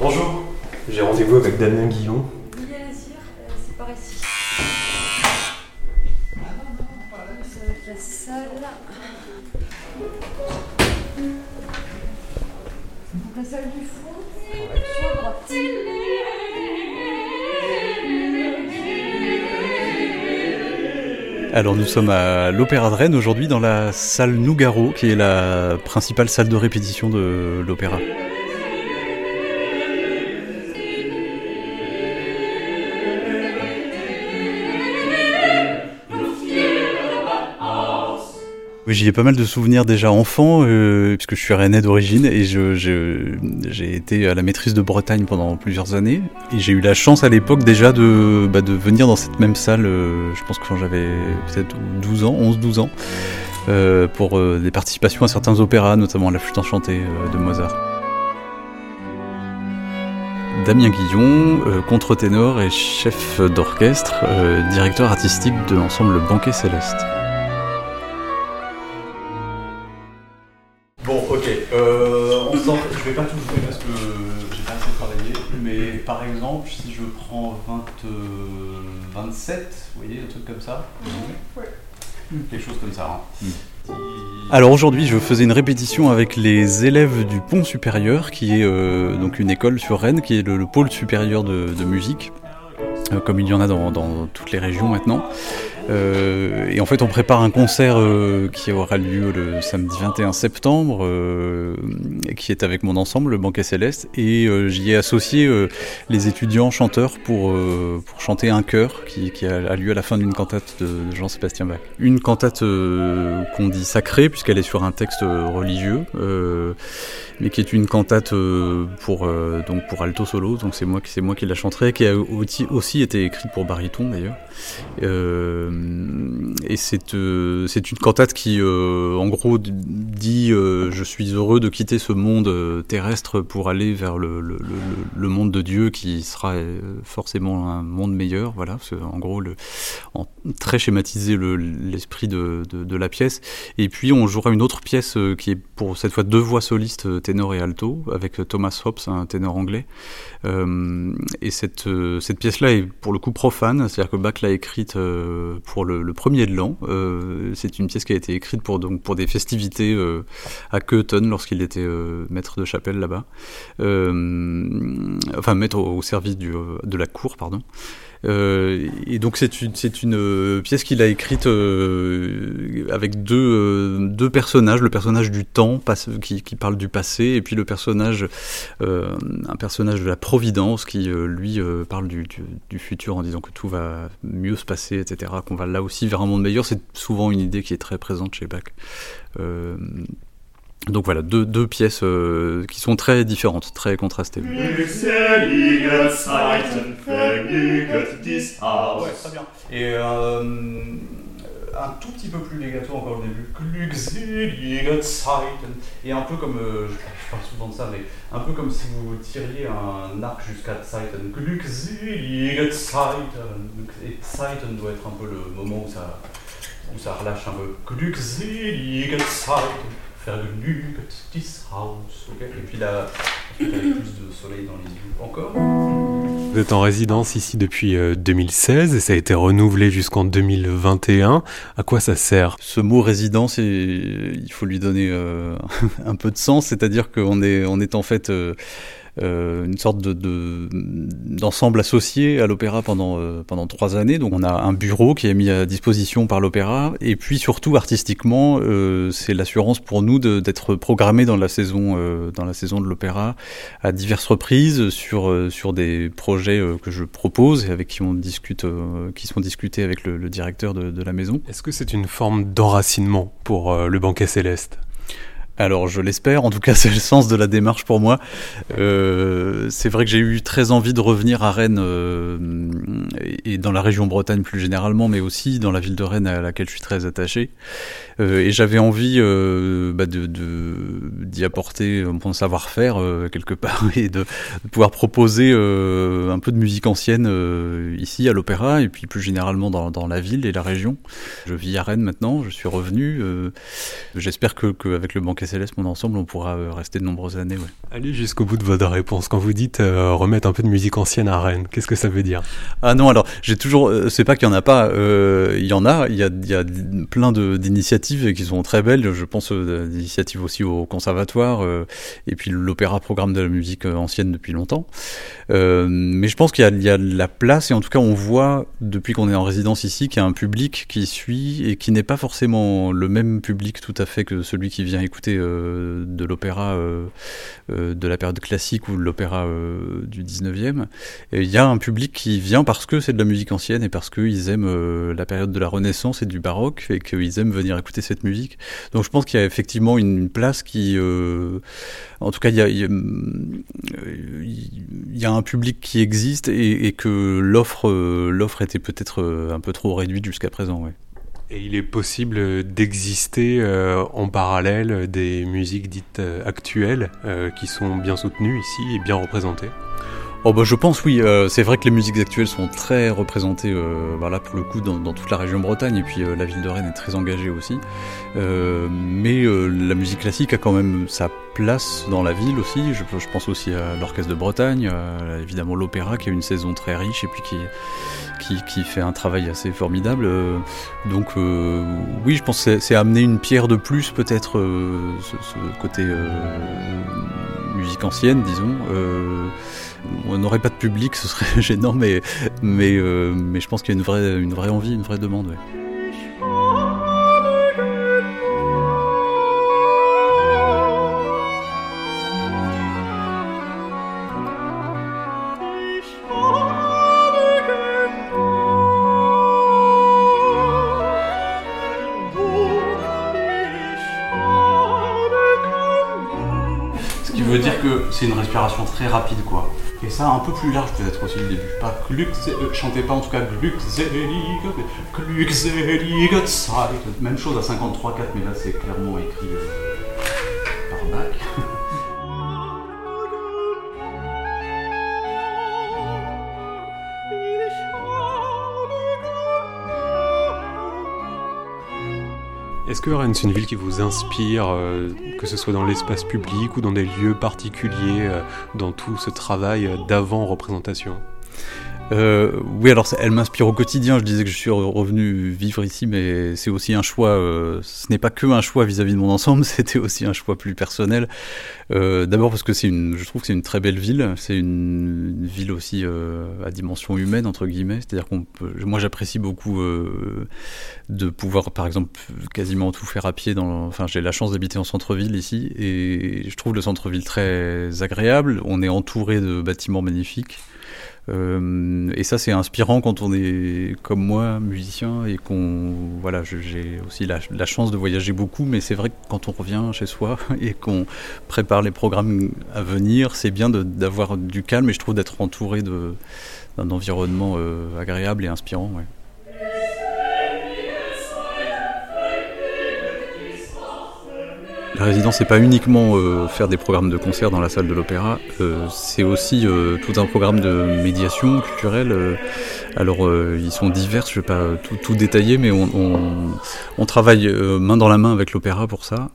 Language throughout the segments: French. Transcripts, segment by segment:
Bonjour, j'ai rendez-vous avec Damien Guillon. C'est par ici. La salle. Du fond. Alors nous sommes à l'Opéra de Rennes aujourd'hui dans la salle Nougaro qui est la principale salle de répétition de l'opéra. J'y ai pas mal de souvenirs déjà enfant, euh, puisque je suis rennais d'origine et j'ai été à la maîtrise de Bretagne pendant plusieurs années. Et j'ai eu la chance à l'époque déjà de, bah, venir dans cette même salle, euh, je pense que quand j'avais peut-être 12 ans, 11-12 ans, euh, pour des participations à certains opéras, notamment La Flûte enchantée de Mozart. Damien Guillon, contre-ténor et chef d'orchestre, directeur artistique de l'ensemble Banquet Céleste. Par exemple, si je prends 20, 27, euh, vous voyez, un truc comme ça ouais. Quelque chose comme ça. Hein. Alors aujourd'hui, je faisais une répétition avec les élèves du Pont Supérieur, qui est euh, donc une école sur Rennes, qui est le, pôle supérieur de, musique, comme il y en a dans toutes les régions maintenant. Euh, et en fait, on prépare un concert euh, qui aura lieu le samedi 21 septembre, euh, qui est avec mon ensemble, le Banquet Céleste, et j'y ai associé les étudiants chanteurs pour, pour chanter un chœur qui, a, lieu à la fin d'une cantate de, Jean-Sébastien Bach. Une cantate qu'on dit sacrée, puisqu'elle est sur un texte religieux, mais qui est une cantate pour, donc pour alto solo, donc c'est moi, moi qui la chanterai, qui a aussi été écrite pour baryton d'ailleurs. Euh, et c'est euh, c'est une cantate qui, euh, en gros, dit je suis heureux de quitter ce monde terrestre pour aller vers le, le, monde de Dieu qui sera forcément un monde meilleur. Voilà, en gros, le, en très schématisé l'esprit de, de, de, la pièce. Et puis on jouera une autre pièce qui est pour cette fois deux voix solistes, ténor et alto, avec Thomas Hobbes, un ténor anglais. et cette, cette pièce-là est pour le coup profane, c'est-à-dire que Bach l'a écrite pour le, premier de l'an. Euh, c'est une pièce qui a été écrite pour, donc, pour des festivités euh, à Köthen lorsqu'il était euh, maître de chapelle là-bas. enfin, maître au, service de la cour, pardon. Euh, et donc c'est une, euh, pièce qu'il a écrite euh, avec deux, personnages, le personnage du temps qui, parle du passé et puis le personnage, un personnage de la Providence qui lui parle du, du, futur en disant que tout va mieux se passer, etc., qu'on va là aussi vers un monde meilleur. C'est souvent une idée qui est très présente chez Bach. Donc voilà, deux, deux pièces euh, qui sont très différentes, très contrastées. Ouais, très bien. Et euh, un tout petit peu plus legato encore au début. Et un peu comme, euh, je parle souvent de ça, mais un peu comme si vous tiriez un arc jusqu'à Zeiten. Et Zeiten doit être un peu le moment où ça, où ça relâche un peu faire house. Et puis là, plus de soleil dans les yeux encore. Vous êtes en résidence ici depuis 2016 euh, et ça a été renouvelé jusqu'en 2021. À quoi ça sert? Ce mot résidence, il faut lui donner euh, un peu de sens, c'est-à-dire qu'on est, on est en fait euh, euh, une sorte de, d'ensemble associé à l'opéra pendant, euh, pendant trois années. Donc on a un bureau qui est mis à disposition par l'opéra, et puis surtout artistiquement, euh, c'est l'assurance pour nous d'être programmés dans la saison, dans la saison de l'opéra à diverses reprises sur, sur des projets que je propose et avec qui on discute, qui sont discutés avec le, le directeur de, de la maison. Est-ce que c'est une forme d'enracinement pour le banquet céleste? Alors je l'espère, en tout cas c'est le sens de la démarche pour moi. Euh, c'est vrai que j'ai eu très envie de revenir à Rennes euh, et dans la région Bretagne plus généralement, mais aussi dans la ville de Rennes à laquelle je suis très attaché. Euh, et j'avais envie euh, bah de, d'y apporter mon savoir-faire euh, quelque part et de, pouvoir proposer euh, un peu de musique ancienne ici à l'opéra et puis plus généralement dans, dans, la ville et la région. Je vis à Rennes maintenant, je suis revenu. J'espère que, que, avec le banquet Céleste, mon ensemble, on pourra rester de nombreuses années. Ouais. Allez jusqu'au bout de votre réponse. Quand vous dites remettre un peu de musique ancienne à Rennes, qu'est-ce que ça veut dire? Ah non, alors j'ai toujours, c'est pas qu'il y en a pas, il y en a, il y a, il y a plein d'initiatives qui sont très belles. Je pense d'initiatives aussi au conservatoire et puis l'opéra programme de la musique ancienne depuis longtemps. mais je pense qu'il y, y, a la place et en tout cas on voit depuis qu'on est en résidence ici qu'il y a un public qui suit et qui n'est pas forcément le même public tout à fait que celui qui vient écouter euh, de l'opéra euh, euh, de la période classique ou de l'opéra du 19e. Il y a un public qui vient parce que c'est de la musique ancienne et parce qu'ils aiment la période de la Renaissance et du baroque et qu'ils aiment venir écouter cette musique. Donc je pense qu'il y a effectivement une place qui... en tout cas, il y a, un public qui existe et, que l'offre l'offre était peut-être un peu trop réduite jusqu'à présent. Et il est possible d'exister euh, en parallèle des musiques dites euh, actuelles euh, qui sont bien soutenues ici et bien représentées Oh bah je pense oui, c'est vrai que les musiques actuelles sont très représentées voilà, pour le coup dans, dans, toute la région Bretagne et puis la ville de Rennes est très engagée aussi. mais la musique classique a quand même sa place dans la ville aussi, je, je pense aussi à l'Orchestre de Bretagne, évidemment l'opéra qui a une saison très riche et puis qui, qui, fait un travail assez formidable. Euh, donc euh, oui, je pense que c'est amener une pierre de plus peut-être euh, ce, côté musique ancienne, disons. On n'aurait pas de public, ce serait gênant, mais, mais, mais je pense qu'il y a une vraie, une vraie envie, une vraie demande. c'est une respiration très rapide quoi. Et ça un peu plus large peut-être aussi le début. Pas Glück, euh, chantez pas en tout cas Glückselig, Glückselig Même chose à 53-4 mais là c'est clairement écrit euh, Est-ce que Rennes, c'est une ville qui vous inspire, euh, que ce soit dans l'espace public ou dans des lieux particuliers, euh, dans tout ce travail d'avant-représentation? Euh, oui, alors elle m'inspire au quotidien. Je disais que je suis revenu vivre ici, mais c'est aussi un choix. Euh, ce n'est pas que un choix vis-à-vis de mon ensemble, c'était aussi un choix plus personnel. Euh, D'abord parce que c'est une, je trouve que c'est une très belle ville. C'est une, une, ville aussi euh, à dimension humaine entre guillemets. C'est-à-dire qu'on peut, moi j'apprécie beaucoup de pouvoir, par exemple, quasiment tout faire à pied. Dans, enfin, j'ai la chance d'habiter en centre-ville ici, et je trouve le centre-ville très agréable. On est entouré de bâtiments magnifiques. Euh, et ça, c'est inspirant quand on est comme moi, musicien, et qu'on. Voilà, j'ai aussi la, chance de voyager beaucoup, mais c'est vrai que quand on revient chez soi et qu'on prépare les programmes à venir, c'est bien d'avoir du calme, et je trouve d'être entouré d'un environnement euh, agréable et inspirant. Ouais. La résidence, c'est pas uniquement euh, faire des programmes de concert dans la salle de l'opéra, euh, c'est aussi euh, tout un programme de médiation culturelle. Alors, ils sont divers, je vais pas tout, tout détailler, mais on, travaille main dans la main avec l'opéra pour ça,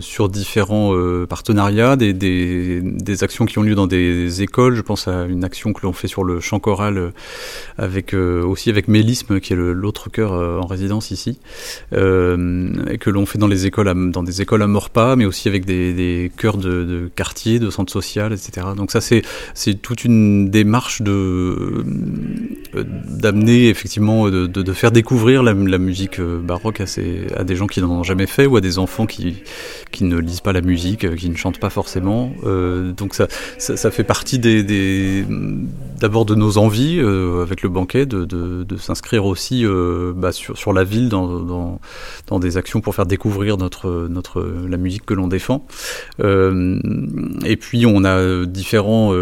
sur différents partenariats, des, actions qui ont lieu dans des écoles. Je pense à une action que l'on fait sur le chant choral, avec aussi avec Mélisme, qui est l'autre chœur en résidence ici, et que l'on fait dans les écoles, à, dans des écoles à pas, mais aussi avec des, des chœurs de, de, quartier, de centres sociaux, etc. Donc ça, c'est toute une démarche de euh, d'amener effectivement de, faire découvrir la, musique euh, baroque à, des gens qui n'en ont jamais fait ou à des enfants qui ne lisent pas la musique, euh, qui ne chantent pas forcément. Euh, donc ça, fait partie d'abord de nos envies euh, avec le banquet de, s'inscrire aussi euh, bah, sur, la ville dans, des actions pour faire découvrir notre, la musique que l'on défend. Euh, et puis on a différents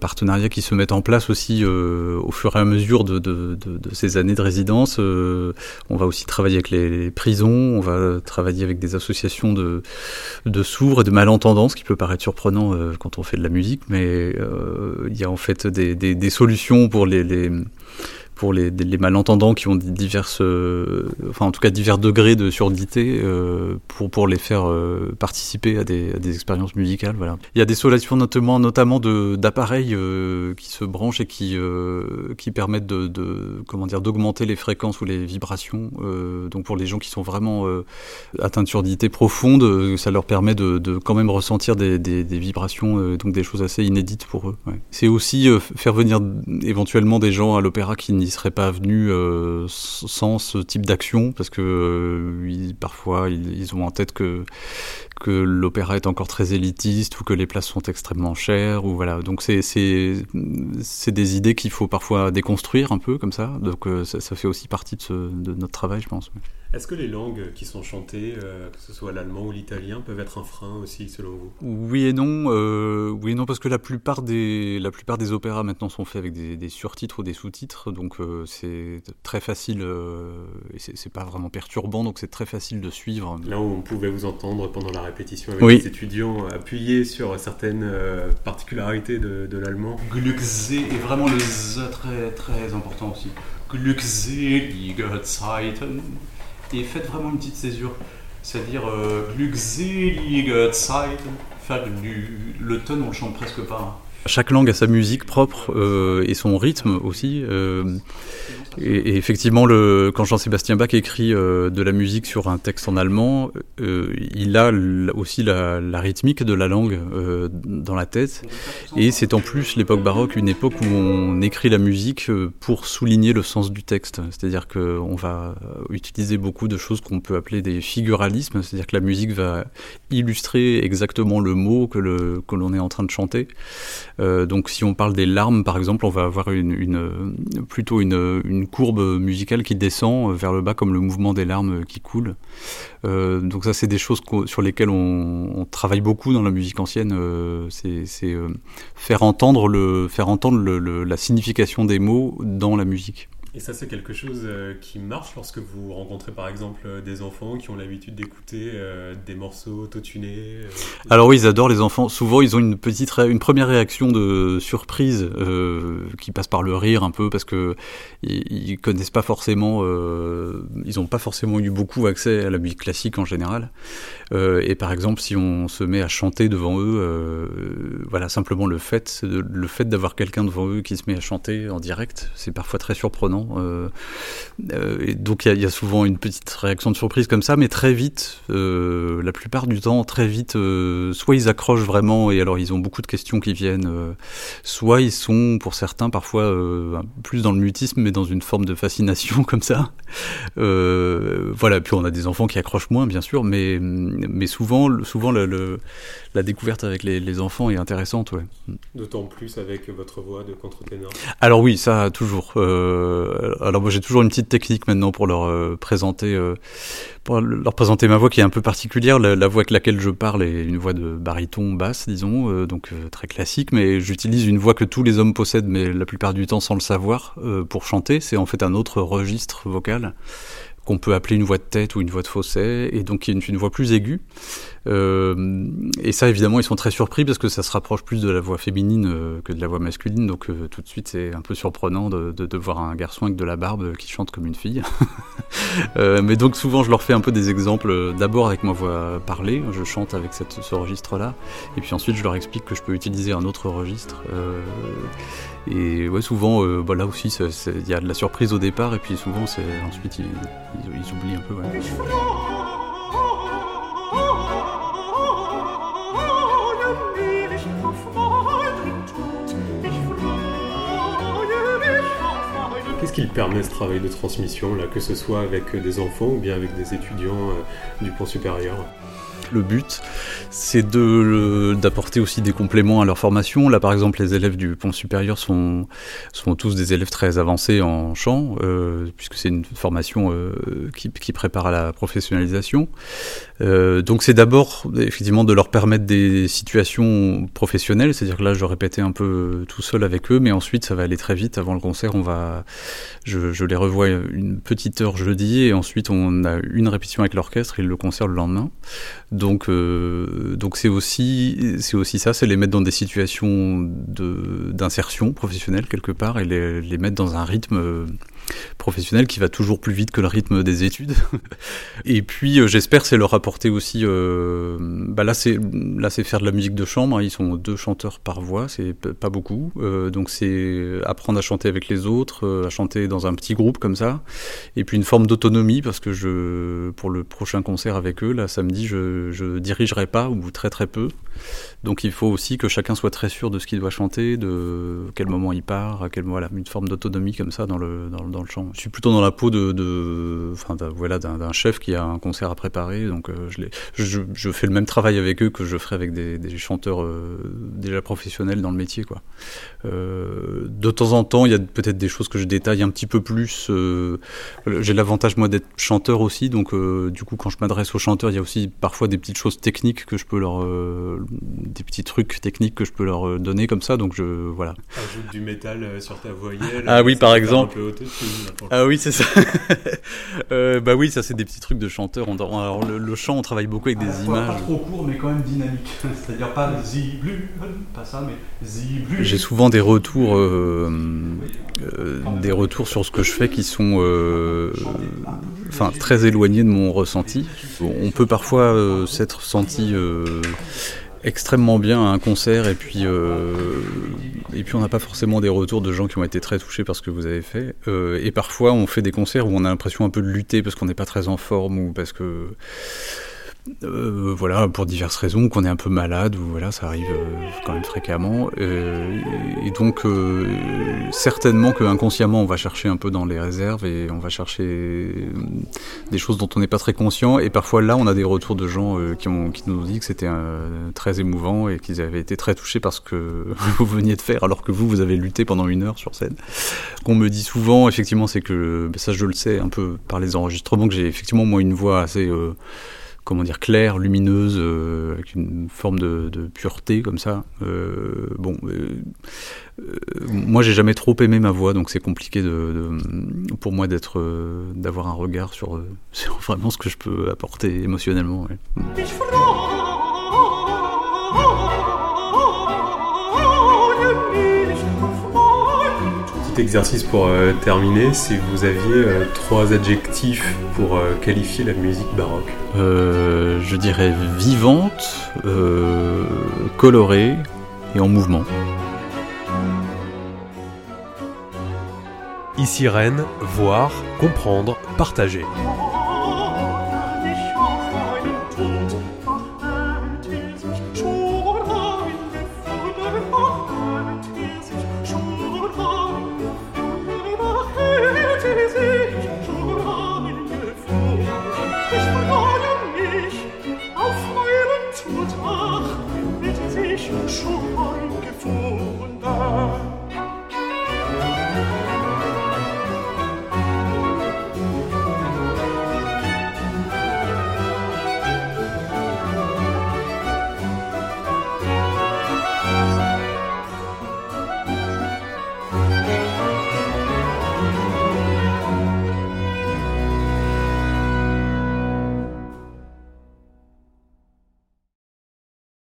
partenariats qui se mettent en place aussi au fur et à mesure de, ces années de résidence. on va aussi travailler avec les, prisons, on va travailler avec des associations de, sourds et de malentendants, ce qui peut paraître surprenant quand on fait de la musique, mais il y a en fait des solutions pour les, les pour les, malentendants qui ont diverses, enfin en tout cas divers degrés de surdité, pour pour les faire participer à des, expériences musicales. Voilà. Il y a des solations notamment notamment d'appareils qui se branchent et qui qui permettent de, comment dire d'augmenter les fréquences ou les vibrations. donc pour les gens qui sont vraiment atteints de surdité profonde, ça leur permet de, quand même ressentir des, vibrations, donc des choses assez inédites pour eux. C'est aussi euh, faire venir éventuellement des gens à l'opéra qui n'y seraient pas venus euh, sans ce type d'action, parce que euh, parfois ils, ont en tête que que l'opéra est encore très élitiste ou que les places sont extrêmement chères ou voilà. Donc c'est des idées qu'il faut parfois déconstruire un peu comme ça. Donc ça, ça, fait aussi partie de, ce, de notre travail je pense est-ce que les langues qui sont chantées, euh, que ce soit l'allemand ou l'italien, peuvent être un frein aussi selon vous? Oui et non. Euh, oui et non parce que la plupart des la plupart des opéras maintenant sont faits avec des, des surtitres ou des sous-titres, donc euh, c'est très facile et c'est pas vraiment perturbant, donc c'est très facile de suivre. Là où on pouvait vous entendre pendant la répétition avec les étudiants appuyer sur certaines particularités de, de l'allemand. Glückse est vraiment le z très très important aussi. Glückselige Zeiten et faites vraiment une petite césure. C'est-à-dire euh, Glückselige Zeit, le ton on le chante presque pas. Hein. Chaque langue a sa musique propre euh, et son rythme aussi. Euh, et, effectivement, quand Jean-Sébastien Bach écrit euh, de la musique sur un texte en allemand, il a aussi la, rythmique de la langue dans la tête. Et c'est en plus l'époque baroque, une époque où on écrit la musique pour souligner le sens du texte. C'est-à-dire qu'on va utiliser beaucoup de choses qu'on peut appeler des figuralismes, c'est-à-dire que la musique va illustrer exactement le mot que l'on est en train de chanter. Donc si on parle des larmes, par exemple, on va avoir une, une plutôt une, une courbe musicale qui descend vers le bas comme le mouvement des larmes qui coulent. Euh, donc ça, c'est des choses sur lesquelles on, travaille beaucoup dans la musique ancienne. Euh, c'est euh, faire entendre, le, faire entendre la signification des mots dans la musique. Et ça, c'est quelque chose euh, qui marche lorsque vous rencontrez par exemple euh, des enfants qui ont l'habitude d'écouter euh, des morceaux autotunés Alors oui, ils adorent les enfants. Souvent, ils ont une petite, une première réaction de surprise qui passe par le rire un peu parce que ils, connaissent pas forcément, ils n'ont pas forcément eu beaucoup accès à la musique classique en général. et par exemple, si on se met à chanter devant eux, voilà, simplement le fait, le fait d'avoir quelqu'un devant eux qui se met à chanter en direct, c'est parfois très surprenant. Euh, euh, et donc il y, a souvent une petite réaction de surprise comme ça, mais très vite, euh, la plupart du temps, très vite, soit ils accrochent vraiment et alors ils ont beaucoup de questions qui viennent, soit ils sont, pour certains, parfois plus dans le mutisme, mais dans une forme de fascination comme ça. voilà, puis on a des enfants qui accrochent moins, bien sûr, mais, mais souvent, souvent le, la découverte avec les, enfants est intéressante. Ouais. D'autant plus avec votre voix de contre-ténor. Alors oui, ça toujours. Euh, alors moi j'ai toujours une petite technique maintenant pour leur euh, présenter, euh, pour leur présenter ma voix qui est un peu particulière. La, voix avec laquelle je parle est une voix de baryton basse, disons, donc très classique, mais j'utilise une voix que tous les hommes possèdent, mais la plupart du temps sans le savoir, pour chanter. C'est en fait un autre registre vocal qu'on peut appeler une voix de tête ou une voix de fausset, et donc une, une voix plus aiguë. Euh, et ça, évidemment, ils sont très surpris parce que ça se rapproche plus de la voix féminine euh, que de la voix masculine, donc euh, tout de suite, c'est un peu surprenant de, voir un garçon avec de la barbe qui chante comme une fille. mais donc souvent, je leur fais un peu des exemples, d'abord avec ma voix parlée, je chante avec cette, ce registre-là, et puis ensuite, je leur explique que je peux utiliser un autre registre. Et ouais, souvent, bah là aussi, il y a de la surprise au départ, et puis souvent, c'est ensuite, ils, oublient un peu. Ouais. Qu'est-ce qu'il permet ce travail de transmission, là, que ce soit avec des enfants ou bien avec des étudiants euh, du pont supérieur? Le but, c'est de, d'apporter aussi des compléments à leur formation. Là, par exemple, les élèves du pont supérieur sont, tous des élèves très avancés en chant, euh, puisque c'est une formation euh, qui, prépare à la professionnalisation. Euh, donc c'est d'abord effectivement de leur permettre des situations professionnelles, c'est-à-dire que là je répétais un peu tout seul avec eux, mais ensuite ça va aller très vite. Avant le concert, on va, je, les revois une petite heure jeudi et ensuite on a une répétition avec l'orchestre et le concert le lendemain. Donc euh, donc c'est aussi c'est aussi ça, c'est les mettre dans des situations d'insertion professionnelle quelque part et les, mettre dans un rythme professionnel qui va toujours plus vite que le rythme des études. et puis euh, j'espère c'est leur aussi, euh, bah là c'est là c'est faire de la musique de chambre. Hein. ils sont deux chanteurs par voix, c'est pas beaucoup. Euh, donc c'est apprendre à chanter avec les autres, à chanter dans un petit groupe comme ça. Et puis une forme d'autonomie parce que je pour le prochain concert avec eux là samedi je je dirigerai pas ou très très peu. Donc il faut aussi que chacun soit très sûr de ce qu'il doit chanter, de quel moment il part, à quel voilà, une forme d'autonomie comme ça dans le, dans, dans, le chant. Je suis plutôt dans la peau de, voilà, d'un chef qui a un concert à préparer, donc euh, je, je, je, fais le même travail avec eux que je ferais avec des, des chanteurs euh, déjà professionnels dans le métier. Quoi. Euh, de temps en temps, il y a peut-être des choses que je détaille un petit peu plus. Euh, j'ai l'avantage moi d'être chanteur aussi, donc du coup quand je m'adresse aux chanteurs, il y a aussi parfois des petites choses techniques que je peux leur des petits trucs techniques que je peux leur donner comme ça. Donc je voilà. Ajoute du métal sur ta voyelle. Ah oui, par exemple. ah oui, c'est ça. euh, bah oui, ça c'est des petits trucs de chanteur. alors le, chant, on travaille beaucoup avec des images. Pas trop court, mais quand même dynamique. C'est-à-dire pas ziblu, pas ça, mais ziblu. J'ai souvent des retours, euh, des retours sur ce que je fais qui sont, enfin, très éloignés de mon ressenti. On peut parfois s'être senti extrêmement bien à un concert et puis euh, et puis on n'a pas forcément des retours de gens qui ont été très touchés par ce que vous avez fait. Euh, et parfois on fait des concerts où on a l'impression un peu de lutter parce qu'on n'est pas très en forme ou parce que euh, voilà, pour diverses raisons, qu'on est un peu malade, ou voilà, ça arrive euh, quand même fréquemment. Euh, et donc, certainement que inconsciemment, on va chercher un peu dans les réserves et on va chercher des choses dont on n'est pas très conscient. Et parfois, là, on a des retours de gens qui, qui nous ont dit que c'était très émouvant et qu'ils avaient été très touchés par ce que vous veniez de faire, alors que vous, vous avez lutté pendant une heure sur scène. Qu'on me dit souvent, effectivement, c'est que ça, je le sais un peu par les enregistrements, que j'ai effectivement moi une voix assez comment dire claire, lumineuse, euh, avec une forme de, pureté comme ça. Euh, bon, euh, moi j'ai jamais trop aimé ma voix, donc c'est compliqué de, pour moi d'être, d'avoir un regard sur, vraiment ce que je peux apporter émotionnellement. Exercice pour euh, terminer, si vous aviez euh, trois adjectifs pour euh, qualifier la musique baroque Je dirais vivante, colorée et en mouvement. Ici Rennes, voir, comprendre, partager.